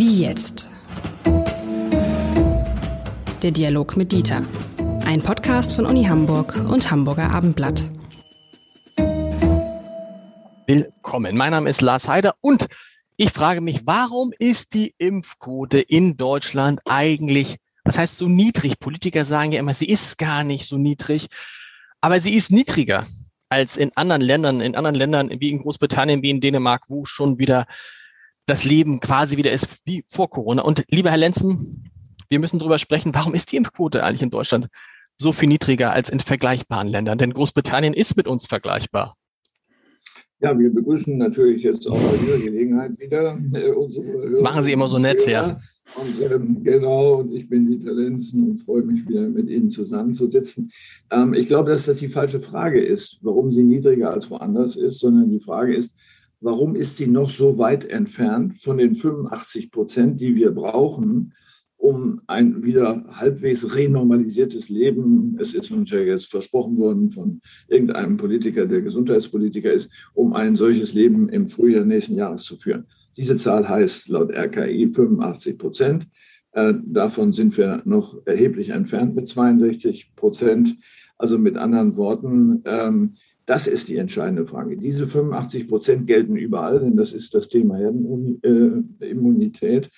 Wie jetzt? Der Dialog mit Dieter. Ein Podcast von Uni Hamburg und Hamburger Abendblatt. Willkommen. Mein Name ist Lars Heider und ich frage mich, warum ist die Impfquote in Deutschland eigentlich, was heißt so niedrig? Politiker sagen ja immer, sie ist gar nicht so niedrig, aber sie ist niedriger als in anderen Ländern, in anderen Ländern wie in Großbritannien, wie in Dänemark, wo schon wieder das Leben quasi wieder ist wie vor Corona. Und lieber Herr Lenzen, wir müssen darüber sprechen, warum ist die Impfquote eigentlich in Deutschland so viel niedriger als in vergleichbaren Ländern? Denn Großbritannien ist mit uns vergleichbar. Ja, wir begrüßen natürlich jetzt auch bei dieser Gelegenheit wieder äh, unsere Hörer Machen Sie immer so nett, ja. Und ähm, genau, und ich bin Dieter Lenzen und freue mich wieder mit Ihnen zusammenzusitzen. Ähm, ich glaube, dass das die falsche Frage ist, warum sie niedriger als woanders ist, sondern die Frage ist, warum ist sie noch so weit entfernt von den 85 Prozent, die wir brauchen, um ein wieder halbwegs renormalisiertes Leben, es ist uns ja jetzt versprochen worden von irgendeinem Politiker, der Gesundheitspolitiker ist, um ein solches Leben im Frühjahr nächsten Jahres zu führen. Diese Zahl heißt laut RKI 85 Prozent. Äh, davon sind wir noch erheblich entfernt mit 62 Prozent. Also mit anderen Worten, ähm, das ist die entscheidende Frage. Diese 85 Prozent gelten überall, denn das ist das Thema Herdenimmunität.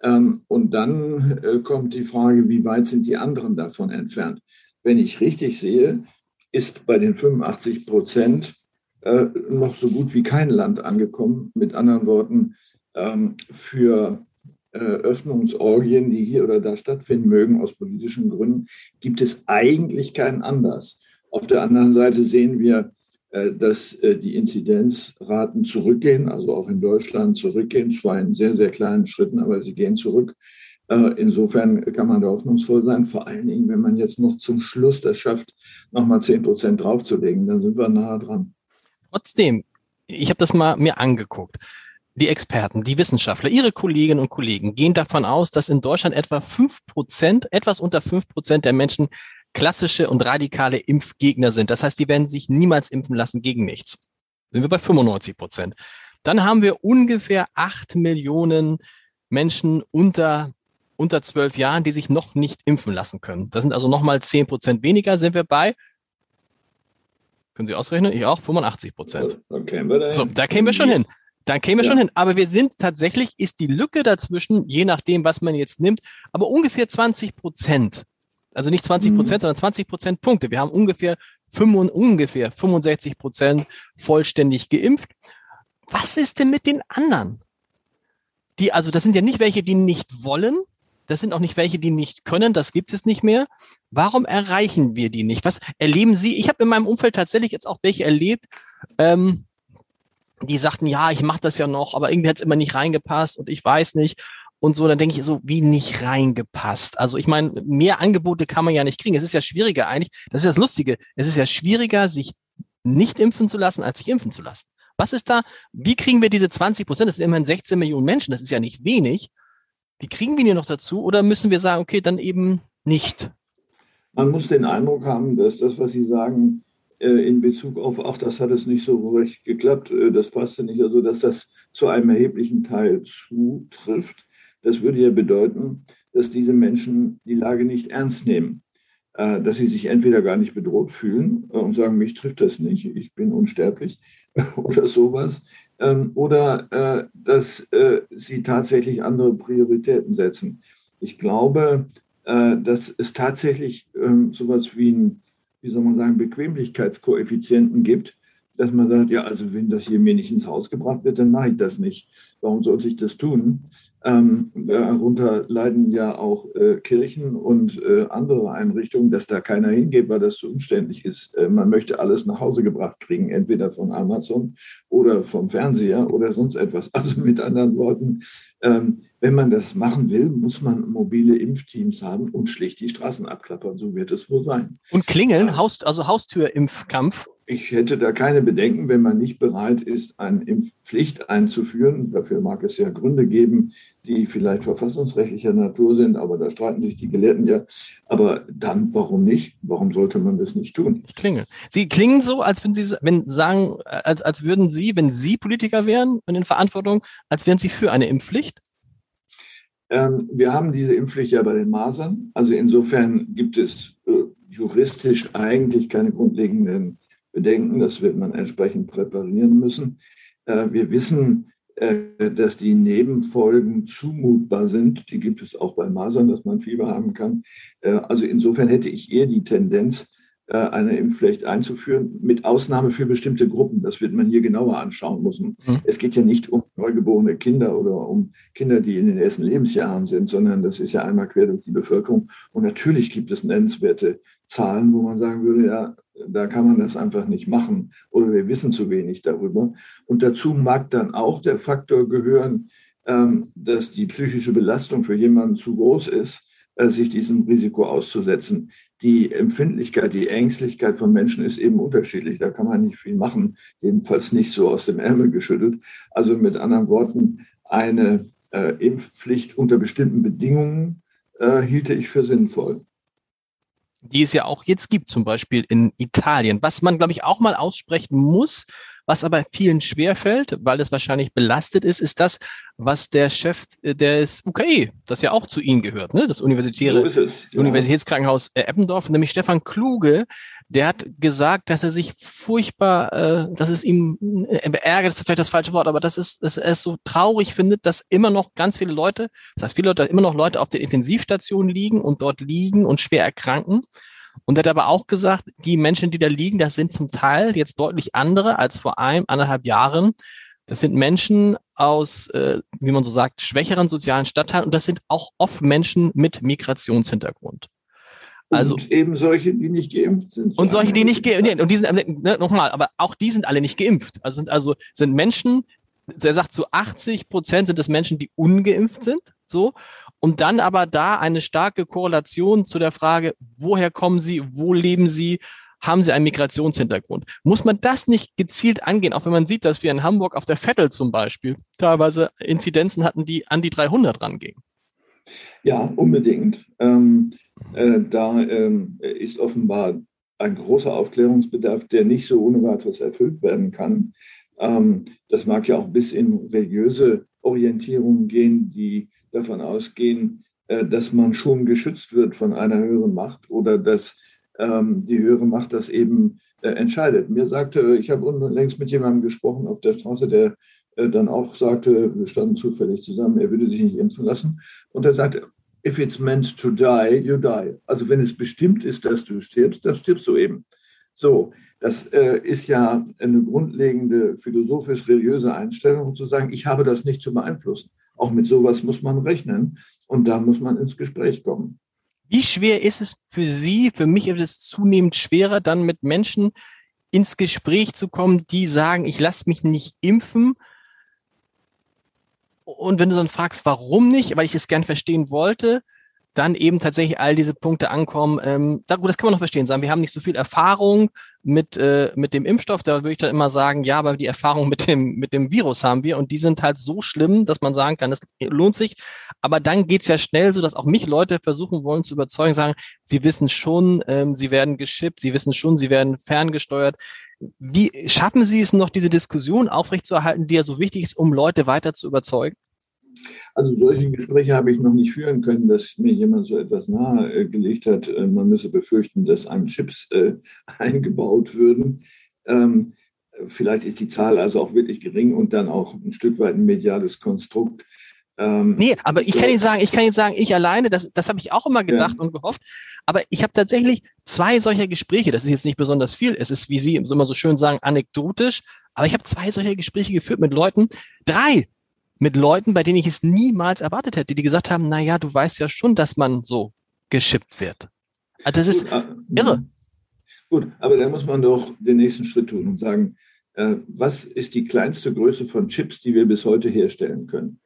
Ähm, und dann äh, kommt die Frage, wie weit sind die anderen davon entfernt? Wenn ich richtig sehe, ist bei den 85 Prozent äh, noch so gut wie kein Land angekommen. Mit anderen Worten, ähm, für äh, Öffnungsorgien, die hier oder da stattfinden mögen, aus politischen Gründen, gibt es eigentlich keinen Anlass. Auf der anderen Seite sehen wir, äh, dass äh, die Inzidenzraten zurückgehen, also auch in Deutschland zurückgehen, zwar in sehr, sehr kleinen Schritten, aber sie gehen zurück. Äh, insofern kann man da hoffnungsvoll sein, vor allen Dingen, wenn man jetzt noch zum Schluss das schafft, nochmal 10 Prozent draufzulegen, dann sind wir nahe dran. Trotzdem, ich habe das mal mir angeguckt. Die Experten, die Wissenschaftler, ihre Kolleginnen und Kollegen gehen davon aus, dass in Deutschland etwa 5 Prozent, etwas unter 5 Prozent der Menschen klassische und radikale Impfgegner sind. Das heißt, die werden sich niemals impfen lassen gegen nichts. Sind wir bei 95 Prozent. Dann haben wir ungefähr acht Millionen Menschen unter unter zwölf Jahren, die sich noch nicht impfen lassen können. Das sind also nochmal zehn Prozent weniger, sind wir bei. Können Sie ausrechnen? Ich auch, 85 Prozent. So, da kämen wir schon hin. Da kämen wir ja. schon hin. Aber wir sind tatsächlich, ist die Lücke dazwischen, je nachdem, was man jetzt nimmt, aber ungefähr 20 Prozent. Also nicht 20 Prozent, mhm. sondern 20 Prozent Punkte. Wir haben ungefähr, 5, ungefähr 65 Prozent vollständig geimpft. Was ist denn mit den anderen? Die, also das sind ja nicht welche, die nicht wollen. Das sind auch nicht welche, die nicht können. Das gibt es nicht mehr. Warum erreichen wir die nicht? Was erleben Sie? Ich habe in meinem Umfeld tatsächlich jetzt auch welche erlebt, ähm, die sagten, ja, ich mache das ja noch, aber irgendwie hat es immer nicht reingepasst und ich weiß nicht und so, dann denke ich so, wie nicht reingepasst. Also ich meine, mehr Angebote kann man ja nicht kriegen. Es ist ja schwieriger eigentlich, das ist das Lustige, es ist ja schwieriger, sich nicht impfen zu lassen, als sich impfen zu lassen. Was ist da, wie kriegen wir diese 20 Prozent, das sind immerhin 16 Millionen Menschen, das ist ja nicht wenig, wie kriegen wir die noch dazu oder müssen wir sagen, okay, dann eben nicht? Man muss den Eindruck haben, dass das, was Sie sagen, äh, in Bezug auf, ach, das hat es nicht so recht geklappt, äh, das passte nicht, also dass das zu einem erheblichen Teil zutrifft. Das würde ja bedeuten, dass diese Menschen die Lage nicht ernst nehmen, äh, dass sie sich entweder gar nicht bedroht fühlen äh, und sagen, mich trifft das nicht, ich bin unsterblich oder sowas, ähm, oder äh, dass sie tatsächlich andere Prioritäten setzen. Ich glaube, dass es tatsächlich ähm, sowas wie ein, wie soll man sagen, Bequemlichkeitskoeffizienten gibt, dass man sagt, ja, also wenn das hier mir nicht ins Haus gebracht wird, dann mache ich das nicht. Warum sollte ich das tun? Ähm, darunter leiden ja auch äh, Kirchen und äh, andere Einrichtungen, dass da keiner hingeht, weil das zu umständlich ist. Äh, man möchte alles nach Hause gebracht kriegen, entweder von Amazon oder vom Fernseher oder sonst etwas. Also mit anderen Worten, ähm, wenn man das machen will, muss man mobile Impfteams haben und schlicht die Straßen abklappern. So wird es wohl sein. Und klingeln, Haus, also Haustürimpfkampf ich hätte da keine Bedenken, wenn man nicht bereit ist, eine Impfpflicht einzuführen. Dafür mag es ja Gründe geben, die vielleicht verfassungsrechtlicher Natur sind, aber da streiten sich die Gelehrten ja. Aber dann, warum nicht? Warum sollte man das nicht tun? Ich klinge. Sie klingen so, als würden Sie wenn sagen, als, als würden Sie, wenn Sie Politiker wären und in Verantwortung, als wären Sie für eine Impfpflicht? Ähm, wir haben diese Impfpflicht ja bei den Masern. Also insofern gibt es äh, juristisch eigentlich keine grundlegenden Bedenken. Das wird man entsprechend präparieren müssen. Äh, wir wissen, äh, dass die Nebenfolgen zumutbar sind. Die gibt es auch bei Masern, dass man Fieber haben kann. Äh, also insofern hätte ich eher die Tendenz, eine Impfpflicht einzuführen, mit Ausnahme für bestimmte Gruppen. Das wird man hier genauer anschauen müssen. Mhm. Es geht ja nicht um neugeborene Kinder oder um Kinder, die in den ersten Lebensjahren sind, sondern das ist ja einmal quer durch die Bevölkerung. Und natürlich gibt es nennenswerte Zahlen, wo man sagen würde, ja, da kann man das einfach nicht machen oder wir wissen zu wenig darüber. Und dazu mag dann auch der Faktor gehören, ähm, dass die psychische Belastung für jemanden zu groß ist, äh, sich diesem Risiko auszusetzen. Die Empfindlichkeit, die Ängstlichkeit von Menschen ist eben unterschiedlich. Da kann man nicht viel machen, jedenfalls nicht so aus dem Ärmel geschüttelt. Also mit anderen Worten, eine äh, Impfpflicht unter bestimmten Bedingungen äh, hielte ich für sinnvoll die es ja auch jetzt gibt, zum Beispiel in Italien. Was man, glaube ich, auch mal aussprechen muss, was aber vielen schwerfällt, weil es wahrscheinlich belastet ist, ist das, was der Chef des UKE, das ja auch zu Ihnen gehört, ne? das universitäre so es, ja. Universitätskrankenhaus äh, Eppendorf, nämlich Stefan Kluge, der hat gesagt, dass er sich furchtbar, äh, dass es ihm äh, ärgert, ist vielleicht das falsche Wort, aber das ist, dass er es so traurig findet, dass immer noch ganz viele Leute, das heißt viele Leute, immer noch Leute auf der Intensivstation liegen und dort liegen und schwer erkranken. Und er hat aber auch gesagt, die Menschen, die da liegen, das sind zum Teil jetzt deutlich andere als vor einem, anderthalb Jahren. Das sind Menschen aus, äh, wie man so sagt, schwächeren sozialen Stadtteilen und das sind auch oft Menschen mit Migrationshintergrund. Also, und eben solche, die nicht geimpft sind. Und solche, die nicht geimpft sind. Und die sind, ne, nochmal, aber auch die sind alle nicht geimpft. Also sind also sind Menschen, er sagt, zu 80 Prozent sind es Menschen, die ungeimpft sind. So. Und dann aber da eine starke Korrelation zu der Frage, woher kommen Sie, wo leben Sie, haben Sie einen Migrationshintergrund? Muss man das nicht gezielt angehen, auch wenn man sieht, dass wir in Hamburg auf der Vettel zum Beispiel teilweise Inzidenzen hatten, die an die 300 rangingen? Ja, unbedingt. Ähm, äh, da ähm, ist offenbar ein großer Aufklärungsbedarf, der nicht so ohne weiteres erfüllt werden kann. Ähm, das mag ja auch bis in religiöse Orientierungen gehen, die davon ausgehen, äh, dass man schon geschützt wird von einer höheren Macht oder dass ähm, die höhere Macht das eben äh, entscheidet. Mir sagte, ich habe unlängst mit jemandem gesprochen auf der Straße, der äh, dann auch sagte, wir standen zufällig zusammen, er würde sich nicht impfen lassen. Und er sagte, if it's meant to die, you die. Also wenn es bestimmt ist, dass du stirbst, dann stirbst du eben. So, das äh, ist ja eine grundlegende philosophisch-religiöse Einstellung, zu sagen, ich habe das nicht zu beeinflussen. Auch mit sowas muss man rechnen und da muss man ins Gespräch kommen. Wie schwer ist es für Sie, für mich ist es zunehmend schwerer, dann mit Menschen ins Gespräch zu kommen, die sagen, ich lasse mich nicht impfen. Und wenn du dann fragst, warum nicht, weil ich es gern verstehen wollte, dann eben tatsächlich all diese Punkte ankommen. Ähm, da, gut, das kann man noch verstehen. Sagen, wir haben nicht so viel Erfahrung mit, äh, mit dem Impfstoff. Da würde ich dann immer sagen, ja, aber die Erfahrung mit dem, mit dem Virus haben wir und die sind halt so schlimm, dass man sagen kann, das lohnt sich. Aber dann geht's ja schnell so, dass auch mich Leute versuchen wollen zu überzeugen, sagen, sie wissen schon, ähm, sie werden geschippt, sie wissen schon, sie werden ferngesteuert. Wie schaffen Sie es noch, diese Diskussion aufrechtzuerhalten, die ja so wichtig ist, um Leute weiter zu überzeugen? Also solche Gespräche habe ich noch nicht führen können, dass mir jemand so etwas nahegelegt hat. Äh, man müsse befürchten, dass einem Chips äh, eingebaut würden. Ähm, vielleicht ist die Zahl also auch wirklich gering und dann auch ein Stück weit ein mediales Konstrukt. Ähm, nee, aber ich kann Ihnen sagen, ich kann Ihnen sagen, ich alleine, das, das habe ich auch immer gedacht ja. und gehofft. Aber ich habe tatsächlich zwei solcher Gespräche. Das ist jetzt nicht besonders viel. Es ist, wie Sie immer so schön sagen, anekdotisch. Aber ich habe zwei solcher Gespräche geführt mit Leuten, drei mit Leuten, bei denen ich es niemals erwartet hätte, die gesagt haben, na ja, du weißt ja schon, dass man so geschippt wird. Also das ist ah, irre. Gut, aber da muss man doch den nächsten Schritt tun und sagen, äh, was ist die kleinste Größe von Chips, die wir bis heute herstellen können?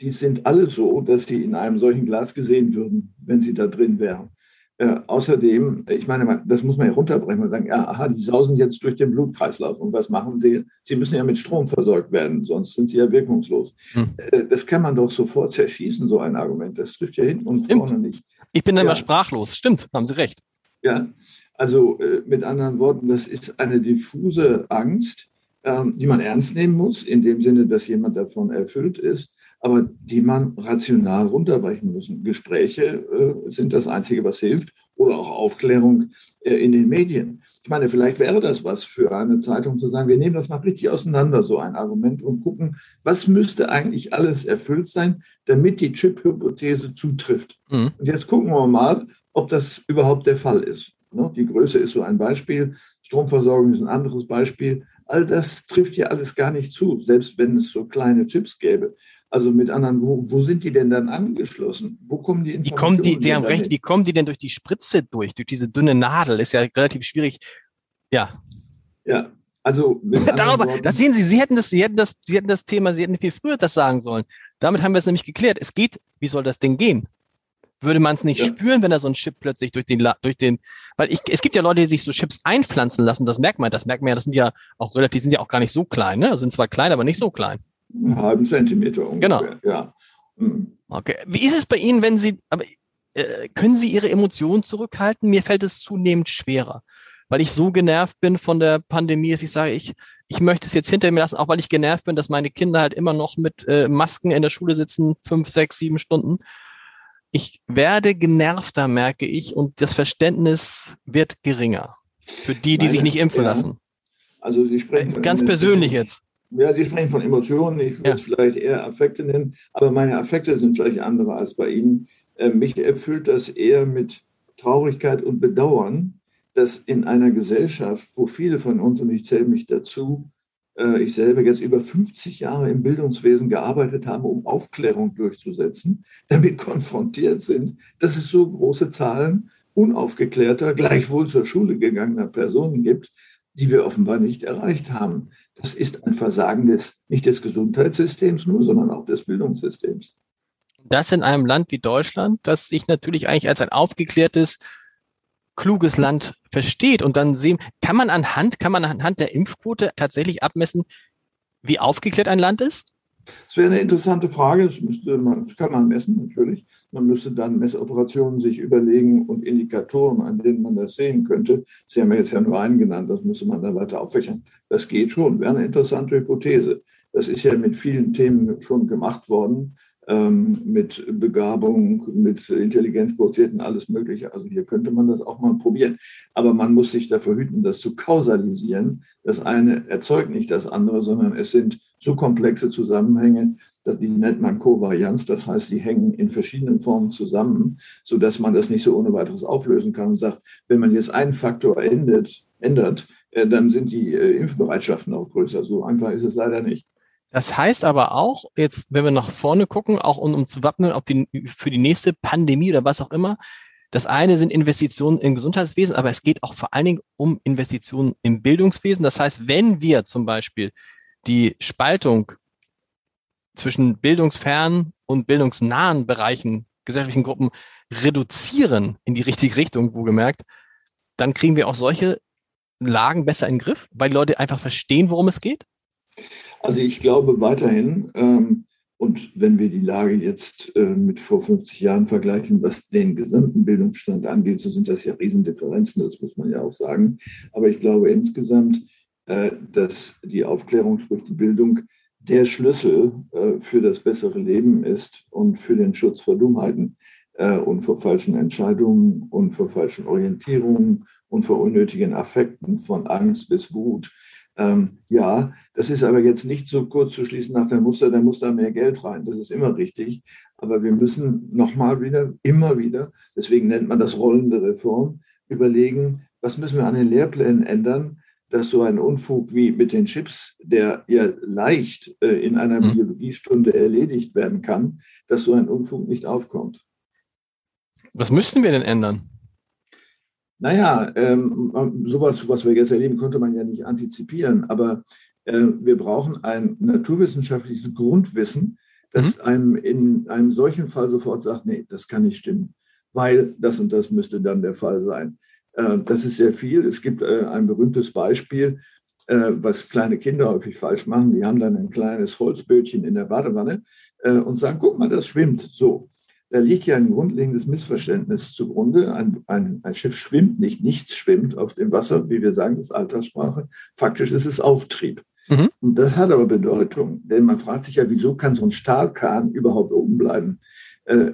Die sind alle so, dass sie in einem solchen Glas gesehen würden, wenn sie da drin wären. Äh, außerdem, ich meine, das muss man ja runterbrechen und sagen, ja, aha, die sausen jetzt durch den Blutkreislauf. Und was machen sie? Sie müssen ja mit Strom versorgt werden, sonst sind sie ja wirkungslos. Hm. Äh, das kann man doch sofort zerschießen, so ein Argument. Das trifft ja hinten und Stimmt. vorne nicht. Ich bin dann ja. immer sprachlos. Stimmt, haben Sie recht. Ja, also äh, mit anderen Worten, das ist eine diffuse Angst, ähm, die man ernst nehmen muss, in dem Sinne, dass jemand davon erfüllt ist, aber die man rational runterbrechen muss. Gespräche äh, sind das Einzige, was hilft oder auch Aufklärung äh, in den Medien. Ich meine, vielleicht wäre das was für eine Zeitung zu sagen, wir nehmen das mal richtig auseinander, so ein Argument, und gucken, was müsste eigentlich alles erfüllt sein, damit die Chip-Hypothese zutrifft. Mhm. Und jetzt gucken wir mal, ob das überhaupt der Fall ist. Ne? Die Größe ist so ein Beispiel, Stromversorgung ist ein anderes Beispiel. All das trifft ja alles gar nicht zu, selbst wenn es so kleine Chips gäbe. Also mit anderen, wo, wo sind die denn dann angeschlossen? Wo kommen die Informationen? Wie kommen die, die haben recht, wie kommen die denn durch die Spritze durch, durch diese dünne Nadel? Ist ja relativ schwierig. Ja. Ja, also Darüber, Worten, das sehen Sie, Sie hätten das, Sie hätten das, Sie hätten das Thema, Sie hätten viel früher das sagen sollen. Damit haben wir es nämlich geklärt. Es geht, wie soll das Ding gehen? Würde man es nicht ja. spüren, wenn da so ein Chip plötzlich durch den, durch den, weil ich, es gibt ja Leute, die sich so Chips einpflanzen lassen, das merkt man, das merkt man ja, das sind ja auch relativ, die sind ja auch gar nicht so klein, ne? sind zwar klein, aber nicht so klein. Einen halben Zentimeter ungefähr, genau. ja. Mhm. Okay. Wie ist es bei Ihnen, wenn Sie, aber, äh, können Sie Ihre Emotionen zurückhalten? Mir fällt es zunehmend schwerer, weil ich so genervt bin von der Pandemie, dass ich sage, ich, ich möchte es jetzt hinter mir lassen, auch weil ich genervt bin, dass meine Kinder halt immer noch mit äh, Masken in der Schule sitzen, fünf, sechs, sieben Stunden ich werde genervter, merke ich, und das Verständnis wird geringer für die, die Meine, sich nicht impfen ja. lassen. Also Sie sprechen ganz persönlich jetzt. Ja, Sie sprechen von Emotionen. Ich würde ja. es vielleicht eher Affekte nennen, aber meine Affekte sind vielleicht andere als bei Ihnen. Äh, mich erfüllt das eher mit Traurigkeit und Bedauern, dass in einer Gesellschaft, wo viele von uns, und ich zähle mich dazu, äh, ich selber jetzt über 50 Jahre im Bildungswesen gearbeitet habe, um Aufklärung durchzusetzen, damit konfrontiert sind, dass es so große Zahlen unaufgeklärter, gleichwohl zur Schule gegangener Personen gibt, die wir offenbar nicht erreicht haben. Das ist ein Versagen des, nicht des Gesundheitssystems nur, sondern auch des Bildungssystems. Das in einem Land wie Deutschland, das sich natürlich eigentlich als ein aufgeklärtes, kluges Land versteht und dann sehen, kann man anhand, kann man anhand der Impfquote tatsächlich abmessen, wie aufgeklärt ein Land ist? Das wäre eine interessante Frage. Das, müsste man, das kann man messen, natürlich. Man müsste dann Messoperationen sich überlegen und Indikatoren, an denen man das sehen könnte. Sie haben ja jetzt ja nur einen genannt, das müsste man dann weiter auffächern. Das geht schon, wäre eine interessante Hypothese. Das ist ja mit vielen Themen schon gemacht worden ähm, mit Begabung, mit Intelligenzquotienten, alles Mögliche. Also hier könnte man das auch mal probieren. Aber man muss sich dafür hüten, das zu kausalisieren. Das eine erzeugt nicht das andere, sondern es sind so komplexe Zusammenhänge, dass die nennt man Kovarianz. Das heißt, die hängen in verschiedenen Formen zusammen, sodass man das nicht so ohne weiteres auflösen kann und sagt, wenn man jetzt einen Faktor ändert, ändert äh, dann sind die äh, Impfbereitschaften auch größer. So einfach ist es leider nicht. Das heißt aber auch, jetzt, wenn wir nach vorne gucken, auch um, um zu wappnen auf die, für die nächste Pandemie oder was auch immer, das eine sind Investitionen im Gesundheitswesen, aber es geht auch vor allen Dingen um Investitionen im Bildungswesen. Das heißt, wenn wir zum Beispiel die Spaltung zwischen bildungsfernen und bildungsnahen Bereichen, gesellschaftlichen Gruppen reduzieren in die richtige Richtung, wo gemerkt, dann kriegen wir auch solche Lagen besser in den Griff, weil die Leute einfach verstehen, worum es geht? Also ich glaube weiterhin, ähm, und wenn wir die Lage jetzt äh, mit vor 50 Jahren vergleichen, was den gesamten Bildungsstand angeht, so sind das ja Riesendifferenzen, das muss man ja auch sagen. Aber ich glaube insgesamt, dass die Aufklärung, sprich die Bildung, der Schlüssel äh, für das bessere Leben ist und für den Schutz vor Dummheiten äh, und vor falschen Entscheidungen und vor falschen Orientierungen und vor unnötigen Affekten von Angst bis Wut ähm, ja, das ist aber jetzt nicht so kurz zu schließen nach dem Muster, da muss da mehr Geld rein. Das ist immer richtig. Aber wir müssen nochmal wieder, immer wieder, deswegen nennt man das rollende Reform, überlegen, was müssen wir an den Lehrplänen ändern, dass so ein Unfug wie mit den Chips, der ja leicht äh, in einer mhm. Biologiestunde erledigt werden kann, dass so ein Unfug nicht aufkommt. Was müssten wir denn ändern? Naja, ähm, sowas, was wir jetzt erleben, konnte man ja nicht antizipieren. Aber äh, wir brauchen ein naturwissenschaftliches Grundwissen, das mhm. einem in einem solchen Fall sofort sagt, nee, das kann nicht stimmen, weil das und das müsste dann der Fall sein. Äh, das ist sehr viel. Es gibt äh, ein berühmtes Beispiel, äh, was kleine Kinder häufig falsch machen. Die haben dann ein kleines Holzbötchen in der Badewanne und sagen, guck mal, das schwimmt so. Da liegt ja ein grundlegendes Missverständnis zugrunde. Ein, ein, ein, Schiff schwimmt nicht, nichts schwimmt auf dem Wasser, wie wir sagen, das ist Alterssprache. Faktisch ist es Auftrieb. Mhm. Und das hat aber Bedeutung, denn man fragt sich ja, wieso kann so ein Stahlkahn überhaupt oben bleiben? Äh,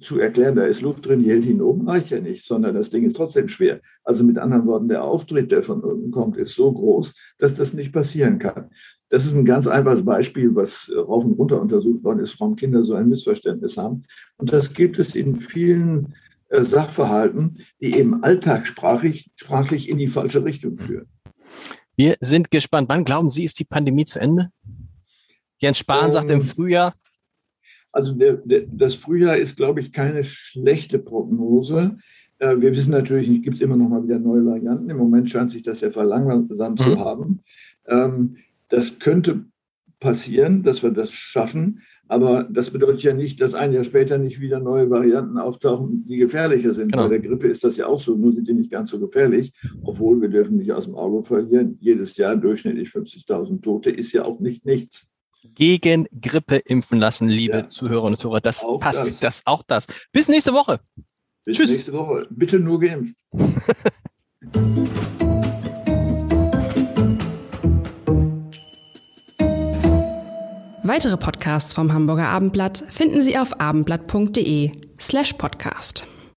zu erklären, da ist Luft drin, die hält ihn oben, reicht ja nicht, sondern das Ding ist trotzdem schwer. Also mit anderen Worten, der Auftritt, der von unten kommt, ist so groß, dass das nicht passieren kann. Das ist ein ganz einfaches Beispiel, was rauf und runter untersucht worden ist, warum Kinder so ein Missverständnis haben. Und das gibt es in vielen äh, Sachverhalten, die eben alltagssprachlich sprachlich in die falsche Richtung führen. Wir sind gespannt. Wann glauben Sie, ist die Pandemie zu Ende? Jens Spahn ähm, sagt im Frühjahr. Also der, der, das Frühjahr ist, glaube ich, keine schlechte Prognose. Äh, wir wissen natürlich nicht, gibt es immer noch mal wieder neue Varianten. Im Moment scheint sich das ja verlangsamt mhm. zu haben. Ähm, das könnte passieren, dass wir das schaffen. Aber das bedeutet ja nicht, dass ein Jahr später nicht wieder neue Varianten auftauchen, die gefährlicher sind. Genau. Bei der Grippe ist das ja auch so, nur sind die nicht ganz so gefährlich. Obwohl wir dürfen nicht aus dem Auge verlieren. Jedes Jahr durchschnittlich 50.000 Tote ist ja auch nicht nichts. Gegen Grippe impfen lassen, liebe ja. Zuhörerinnen und Zuhörer. Das auch passt, das. das auch das. Bis nächste Woche. Bis Tschüss. nächste Woche. Bitte nur geimpft. Weitere Podcasts vom Hamburger Abendblatt finden Sie auf abendblatt.de slash podcast.